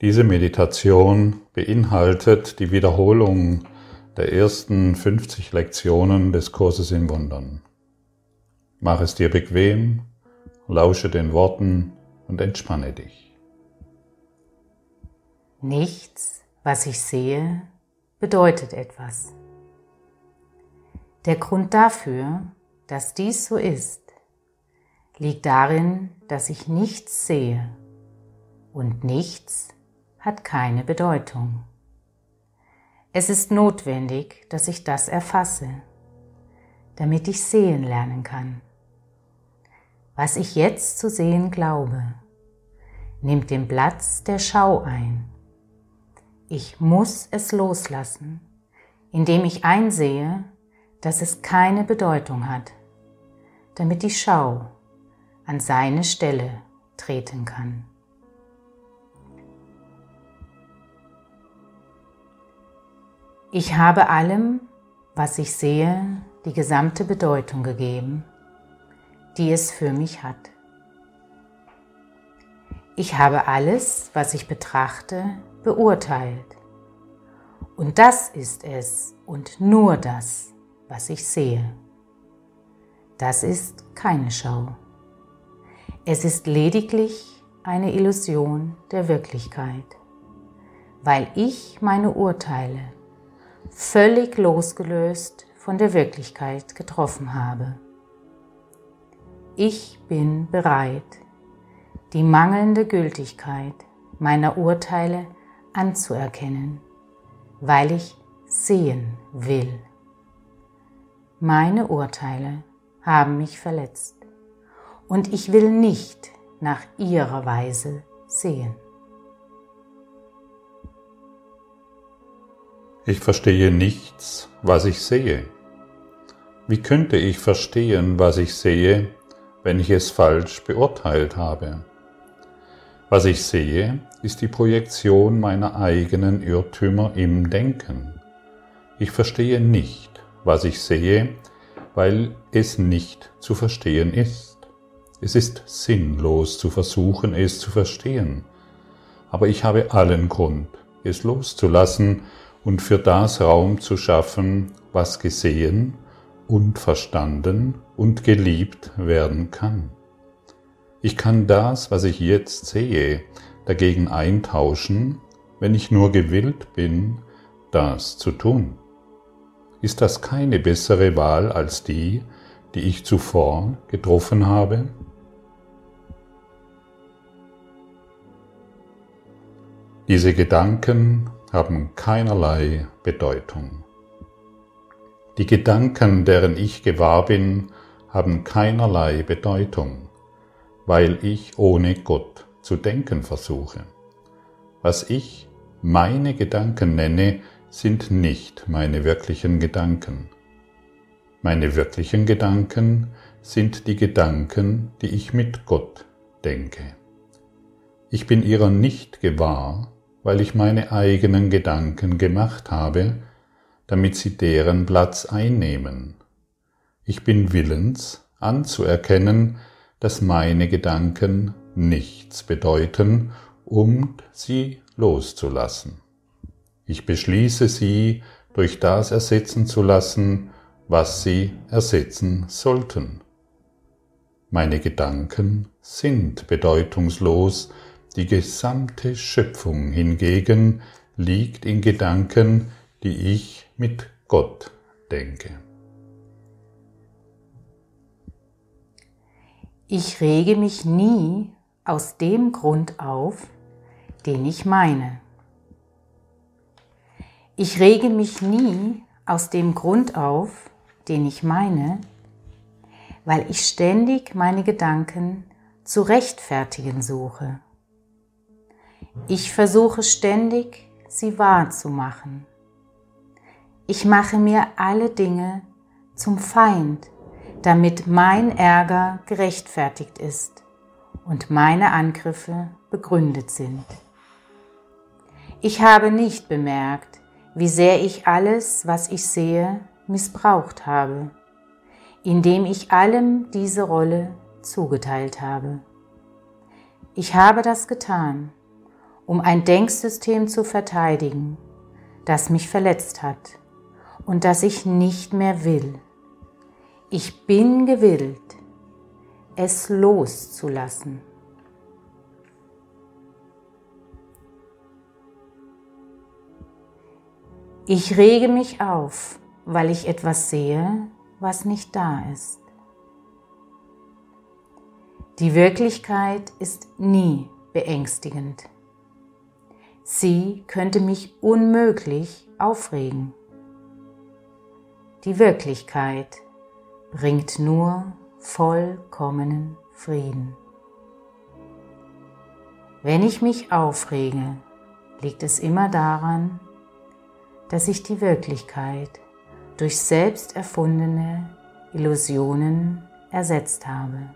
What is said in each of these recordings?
Diese Meditation beinhaltet die Wiederholung der ersten 50 Lektionen des Kurses in Wundern. Mach es dir bequem, lausche den Worten und entspanne dich. Nichts, was ich sehe, bedeutet etwas. Der Grund dafür, dass dies so ist, liegt darin, dass ich nichts sehe und nichts hat keine Bedeutung. Es ist notwendig, dass ich das erfasse, damit ich sehen lernen kann. Was ich jetzt zu sehen glaube, nimmt den Platz der Schau ein. Ich muss es loslassen, indem ich einsehe, dass es keine Bedeutung hat, damit die Schau an seine Stelle treten kann. Ich habe allem, was ich sehe, die gesamte Bedeutung gegeben, die es für mich hat. Ich habe alles, was ich betrachte, beurteilt. Und das ist es und nur das, was ich sehe. Das ist keine Schau. Es ist lediglich eine Illusion der Wirklichkeit, weil ich meine Urteile völlig losgelöst von der Wirklichkeit getroffen habe. Ich bin bereit, die mangelnde Gültigkeit meiner Urteile anzuerkennen, weil ich sehen will. Meine Urteile haben mich verletzt und ich will nicht nach ihrer Weise sehen. Ich verstehe nichts, was ich sehe. Wie könnte ich verstehen, was ich sehe, wenn ich es falsch beurteilt habe? Was ich sehe, ist die Projektion meiner eigenen Irrtümer im Denken. Ich verstehe nicht, was ich sehe, weil es nicht zu verstehen ist. Es ist sinnlos zu versuchen, es zu verstehen. Aber ich habe allen Grund, es loszulassen und für das Raum zu schaffen, was gesehen und verstanden und geliebt werden kann. Ich kann das, was ich jetzt sehe, dagegen eintauschen, wenn ich nur gewillt bin, das zu tun. Ist das keine bessere Wahl als die, die ich zuvor getroffen habe? Diese Gedanken haben keinerlei Bedeutung. Die Gedanken, deren ich gewahr bin, haben keinerlei Bedeutung, weil ich ohne Gott zu denken versuche. Was ich meine Gedanken nenne, sind nicht meine wirklichen Gedanken. Meine wirklichen Gedanken sind die Gedanken, die ich mit Gott denke. Ich bin ihrer nicht gewahr, weil ich meine eigenen Gedanken gemacht habe, damit sie deren Platz einnehmen. Ich bin willens anzuerkennen, dass meine Gedanken nichts bedeuten, um sie loszulassen. Ich beschließe sie durch das ersetzen zu lassen, was sie ersetzen sollten. Meine Gedanken sind bedeutungslos, die gesamte Schöpfung hingegen liegt in Gedanken, die ich mit Gott denke. Ich rege mich nie aus dem Grund auf, den ich meine. Ich rege mich nie aus dem Grund auf, den ich meine, weil ich ständig meine Gedanken zu rechtfertigen suche. Ich versuche ständig, sie wahrzumachen. Ich mache mir alle Dinge zum Feind, damit mein Ärger gerechtfertigt ist und meine Angriffe begründet sind. Ich habe nicht bemerkt, wie sehr ich alles, was ich sehe, missbraucht habe, indem ich allem diese Rolle zugeteilt habe. Ich habe das getan, um ein Denksystem zu verteidigen, das mich verletzt hat und das ich nicht mehr will. Ich bin gewillt, es loszulassen. Ich rege mich auf, weil ich etwas sehe, was nicht da ist. Die Wirklichkeit ist nie beängstigend. Sie könnte mich unmöglich aufregen. Die Wirklichkeit bringt nur vollkommenen Frieden. Wenn ich mich aufrege, liegt es immer daran, dass ich die Wirklichkeit durch selbst erfundene Illusionen ersetzt habe.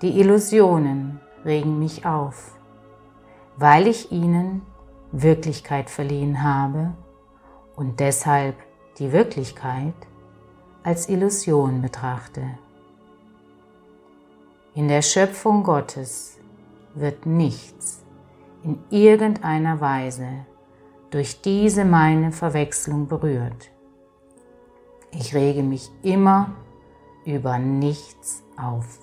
Die Illusionen regen mich auf, weil ich ihnen Wirklichkeit verliehen habe und deshalb die Wirklichkeit als Illusion betrachte. In der Schöpfung Gottes wird nichts in irgendeiner Weise durch diese meine Verwechslung berührt. Ich rege mich immer über nichts auf.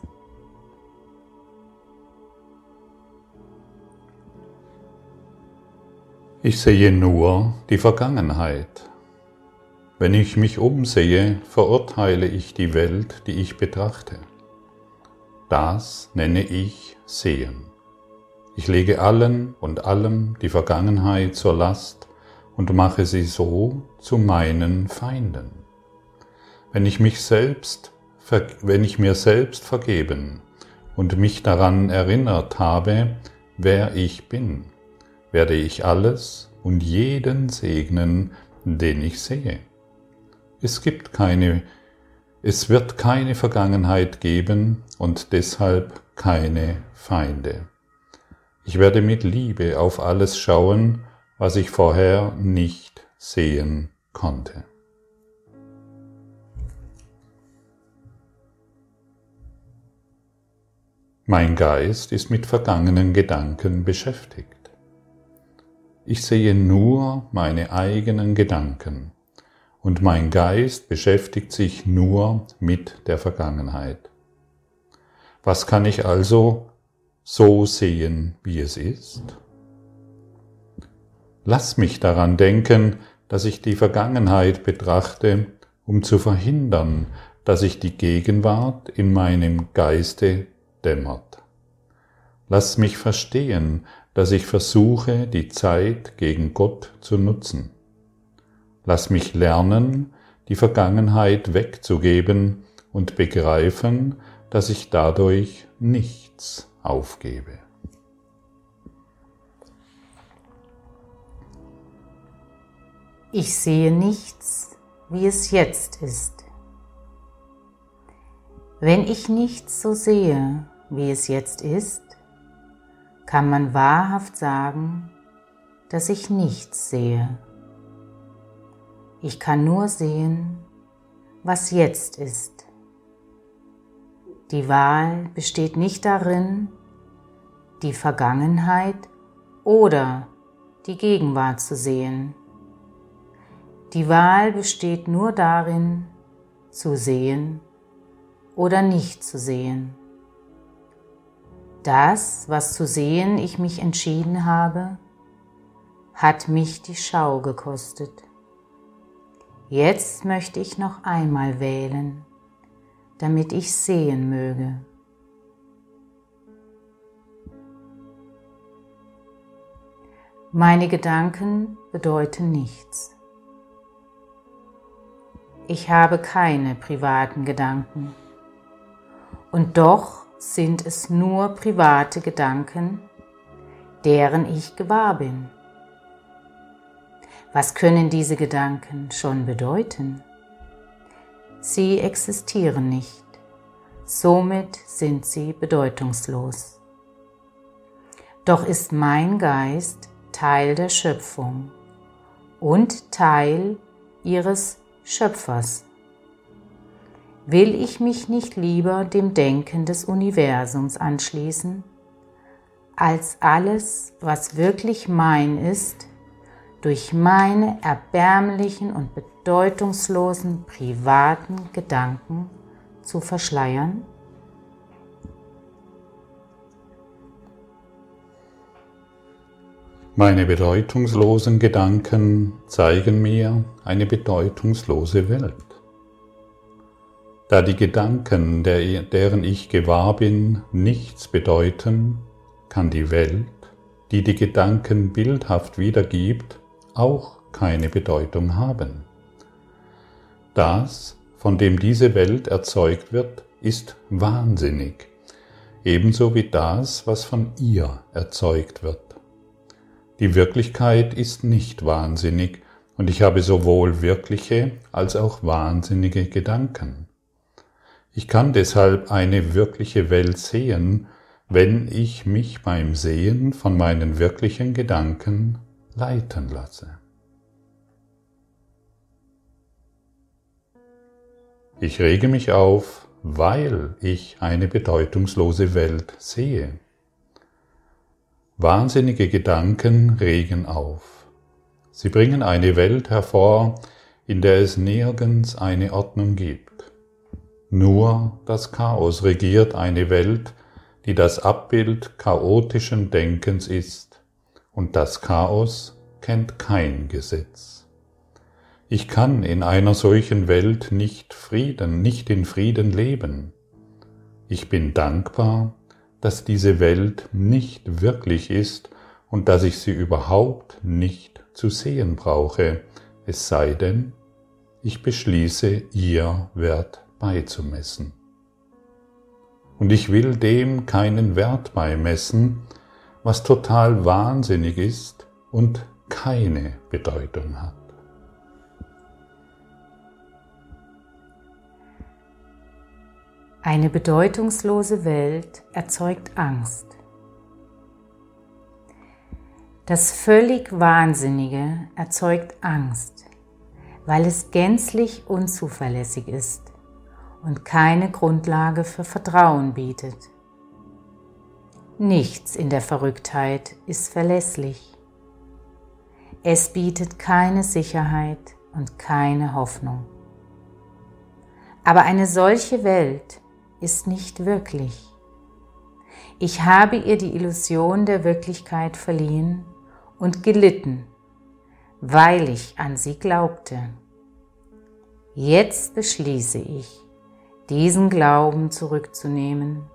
Ich sehe nur die Vergangenheit. Wenn ich mich umsehe, verurteile ich die Welt, die ich betrachte. Das nenne ich Sehen. Ich lege allen und allem die Vergangenheit zur Last und mache sie so zu meinen Feinden. Wenn ich mich selbst, wenn ich mir selbst vergeben und mich daran erinnert habe, wer ich bin, werde ich alles und jeden segnen, den ich sehe. Es gibt keine, es wird keine Vergangenheit geben und deshalb keine Feinde. Ich werde mit Liebe auf alles schauen, was ich vorher nicht sehen konnte. Mein Geist ist mit vergangenen Gedanken beschäftigt. Ich sehe nur meine eigenen Gedanken und mein Geist beschäftigt sich nur mit der Vergangenheit. Was kann ich also so sehen, wie es ist? Lass mich daran denken, dass ich die Vergangenheit betrachte, um zu verhindern, dass sich die Gegenwart in meinem Geiste dämmert. Lass mich verstehen, dass ich versuche, die Zeit gegen Gott zu nutzen. Lass mich lernen, die Vergangenheit wegzugeben und begreifen, dass ich dadurch nichts aufgebe. Ich sehe nichts, wie es jetzt ist. Wenn ich nichts so sehe, wie es jetzt ist, kann man wahrhaft sagen, dass ich nichts sehe. Ich kann nur sehen, was jetzt ist. Die Wahl besteht nicht darin, die Vergangenheit oder die Gegenwart zu sehen. Die Wahl besteht nur darin, zu sehen oder nicht zu sehen. Das, was zu sehen ich mich entschieden habe, hat mich die Schau gekostet. Jetzt möchte ich noch einmal wählen damit ich sehen möge. Meine Gedanken bedeuten nichts. Ich habe keine privaten Gedanken. Und doch sind es nur private Gedanken, deren ich gewahr bin. Was können diese Gedanken schon bedeuten? Sie existieren nicht. Somit sind sie bedeutungslos. Doch ist mein Geist Teil der Schöpfung und Teil ihres Schöpfers. Will ich mich nicht lieber dem Denken des Universums anschließen, als alles, was wirklich mein ist, durch meine erbärmlichen und bedeutungslosen privaten Gedanken zu verschleiern? Meine bedeutungslosen Gedanken zeigen mir eine bedeutungslose Welt. Da die Gedanken, der, deren ich gewahr bin, nichts bedeuten, kann die Welt, die die Gedanken bildhaft wiedergibt, auch keine Bedeutung haben. Das, von dem diese Welt erzeugt wird, ist wahnsinnig, ebenso wie das, was von ihr erzeugt wird. Die Wirklichkeit ist nicht wahnsinnig und ich habe sowohl wirkliche als auch wahnsinnige Gedanken. Ich kann deshalb eine wirkliche Welt sehen, wenn ich mich beim Sehen von meinen wirklichen Gedanken leiten lasse. Ich rege mich auf, weil ich eine bedeutungslose Welt sehe. Wahnsinnige Gedanken regen auf. Sie bringen eine Welt hervor, in der es nirgends eine Ordnung gibt. Nur das Chaos regiert eine Welt, die das Abbild chaotischen Denkens ist, und das Chaos kennt kein Gesetz. Ich kann in einer solchen Welt nicht Frieden, nicht in Frieden leben. Ich bin dankbar, dass diese Welt nicht wirklich ist und dass ich sie überhaupt nicht zu sehen brauche, es sei denn, ich beschließe, ihr Wert beizumessen. Und ich will dem keinen Wert beimessen, was total wahnsinnig ist und keine Bedeutung hat. Eine bedeutungslose Welt erzeugt Angst. Das völlig Wahnsinnige erzeugt Angst, weil es gänzlich unzuverlässig ist und keine Grundlage für Vertrauen bietet. Nichts in der Verrücktheit ist verlässlich. Es bietet keine Sicherheit und keine Hoffnung. Aber eine solche Welt ist nicht wirklich. Ich habe ihr die Illusion der Wirklichkeit verliehen und gelitten, weil ich an sie glaubte. Jetzt beschließe ich, diesen Glauben zurückzunehmen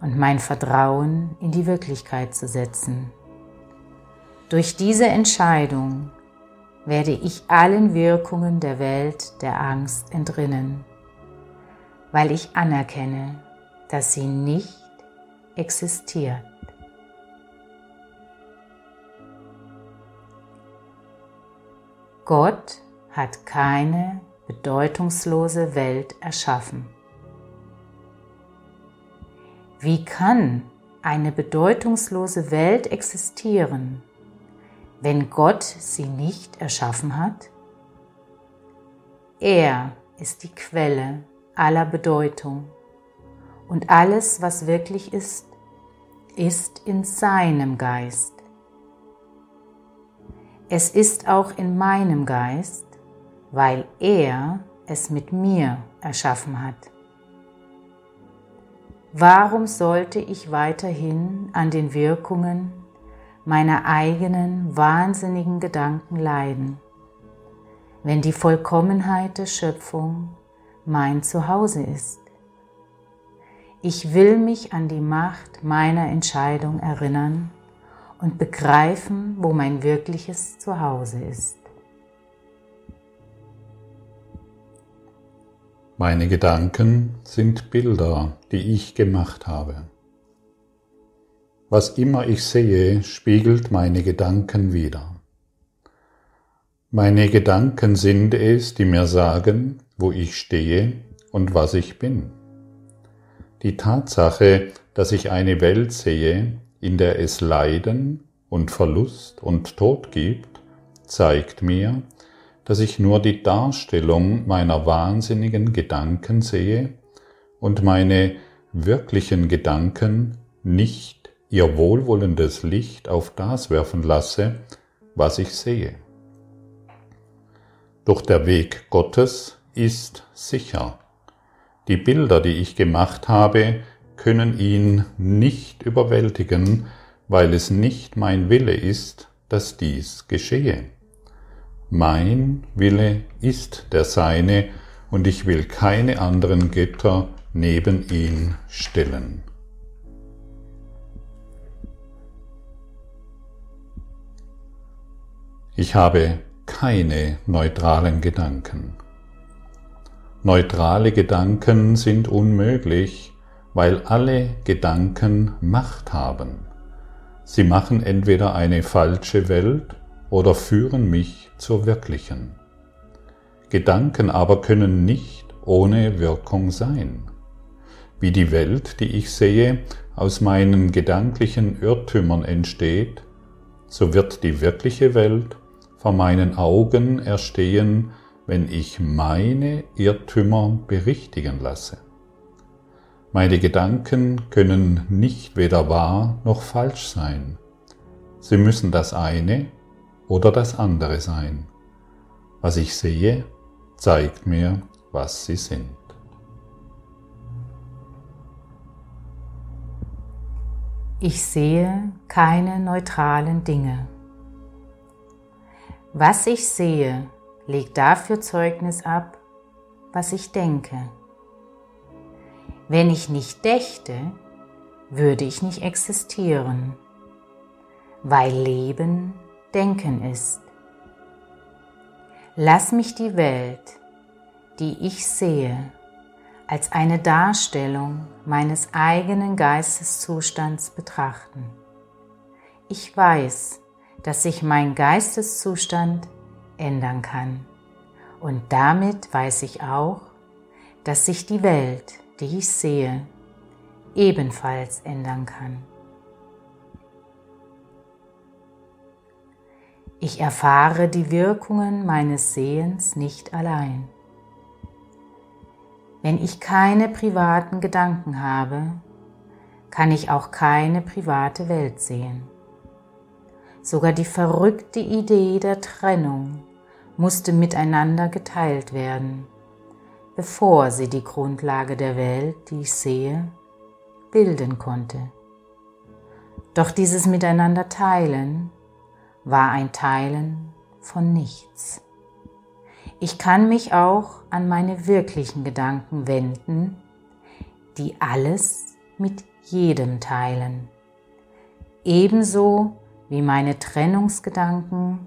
und mein Vertrauen in die Wirklichkeit zu setzen. Durch diese Entscheidung werde ich allen Wirkungen der Welt der Angst entrinnen weil ich anerkenne, dass sie nicht existiert. Gott hat keine bedeutungslose Welt erschaffen. Wie kann eine bedeutungslose Welt existieren, wenn Gott sie nicht erschaffen hat? Er ist die Quelle aller Bedeutung. Und alles, was wirklich ist, ist in seinem Geist. Es ist auch in meinem Geist, weil er es mit mir erschaffen hat. Warum sollte ich weiterhin an den Wirkungen meiner eigenen wahnsinnigen Gedanken leiden, wenn die Vollkommenheit der Schöpfung mein Zuhause ist. Ich will mich an die Macht meiner Entscheidung erinnern und begreifen, wo mein wirkliches Zuhause ist. Meine Gedanken sind Bilder, die ich gemacht habe. Was immer ich sehe, spiegelt meine Gedanken wider. Meine Gedanken sind es, die mir sagen, wo ich stehe und was ich bin. Die Tatsache, dass ich eine Welt sehe, in der es Leiden und Verlust und Tod gibt, zeigt mir, dass ich nur die Darstellung meiner wahnsinnigen Gedanken sehe und meine wirklichen Gedanken nicht ihr wohlwollendes Licht auf das werfen lasse, was ich sehe. Doch der Weg Gottes ist sicher. Die Bilder, die ich gemacht habe, können ihn nicht überwältigen, weil es nicht mein Wille ist, dass dies geschehe. Mein Wille ist der seine, und ich will keine anderen Götter neben ihn stellen. Ich habe keine neutralen Gedanken. Neutrale Gedanken sind unmöglich, weil alle Gedanken Macht haben. Sie machen entweder eine falsche Welt oder führen mich zur wirklichen. Gedanken aber können nicht ohne Wirkung sein. Wie die Welt, die ich sehe, aus meinen gedanklichen Irrtümern entsteht, so wird die wirkliche Welt vor meinen Augen erstehen, wenn ich meine Irrtümer berichtigen lasse. Meine Gedanken können nicht weder wahr noch falsch sein. Sie müssen das eine oder das andere sein. Was ich sehe, zeigt mir, was sie sind. Ich sehe keine neutralen Dinge. Was ich sehe, legt dafür Zeugnis ab, was ich denke. Wenn ich nicht dächte, würde ich nicht existieren, weil Leben Denken ist. Lass mich die Welt, die ich sehe, als eine Darstellung meines eigenen Geisteszustands betrachten. Ich weiß, dass sich mein Geisteszustand ändern kann. Und damit weiß ich auch, dass sich die Welt, die ich sehe, ebenfalls ändern kann. Ich erfahre die Wirkungen meines Sehens nicht allein. Wenn ich keine privaten Gedanken habe, kann ich auch keine private Welt sehen. Sogar die verrückte Idee der Trennung musste miteinander geteilt werden, bevor sie die Grundlage der Welt, die ich sehe, bilden konnte. Doch dieses Miteinander teilen war ein Teilen von nichts. Ich kann mich auch an meine wirklichen Gedanken wenden, die alles mit jedem teilen. Ebenso wie meine Trennungsgedanken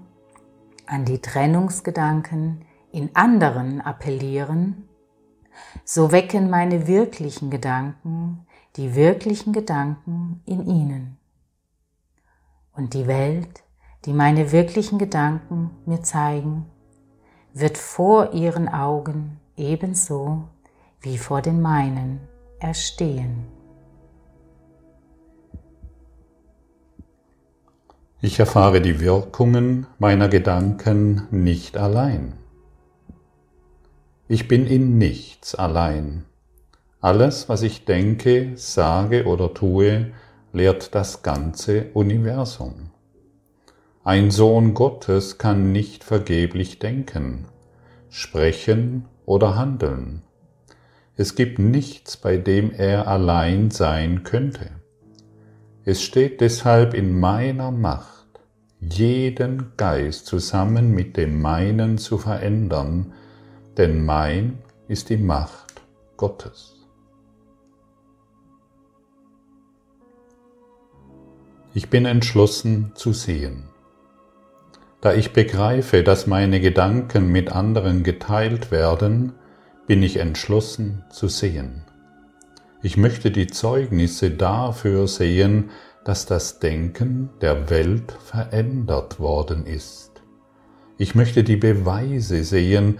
an die Trennungsgedanken in anderen appellieren, so wecken meine wirklichen Gedanken die wirklichen Gedanken in ihnen. Und die Welt, die meine wirklichen Gedanken mir zeigen, wird vor ihren Augen ebenso wie vor den meinen erstehen. Ich erfahre die Wirkungen meiner Gedanken nicht allein. Ich bin in nichts allein. Alles, was ich denke, sage oder tue, lehrt das ganze Universum. Ein Sohn Gottes kann nicht vergeblich denken, sprechen oder handeln. Es gibt nichts, bei dem er allein sein könnte. Es steht deshalb in meiner Macht, jeden Geist zusammen mit dem meinen zu verändern, denn mein ist die Macht Gottes. Ich bin entschlossen zu sehen. Da ich begreife, dass meine Gedanken mit anderen geteilt werden, bin ich entschlossen zu sehen. Ich möchte die Zeugnisse dafür sehen, dass das Denken der Welt verändert worden ist. Ich möchte die Beweise sehen,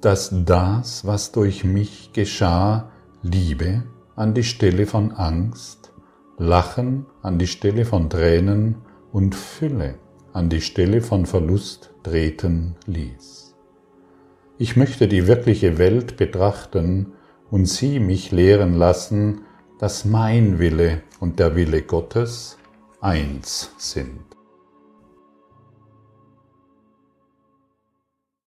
dass das, was durch mich geschah, Liebe an die Stelle von Angst, Lachen an die Stelle von Tränen und Fülle an die Stelle von Verlust treten ließ. Ich möchte die wirkliche Welt betrachten und sie mich lehren lassen, dass mein Wille und der Wille Gottes eins sind.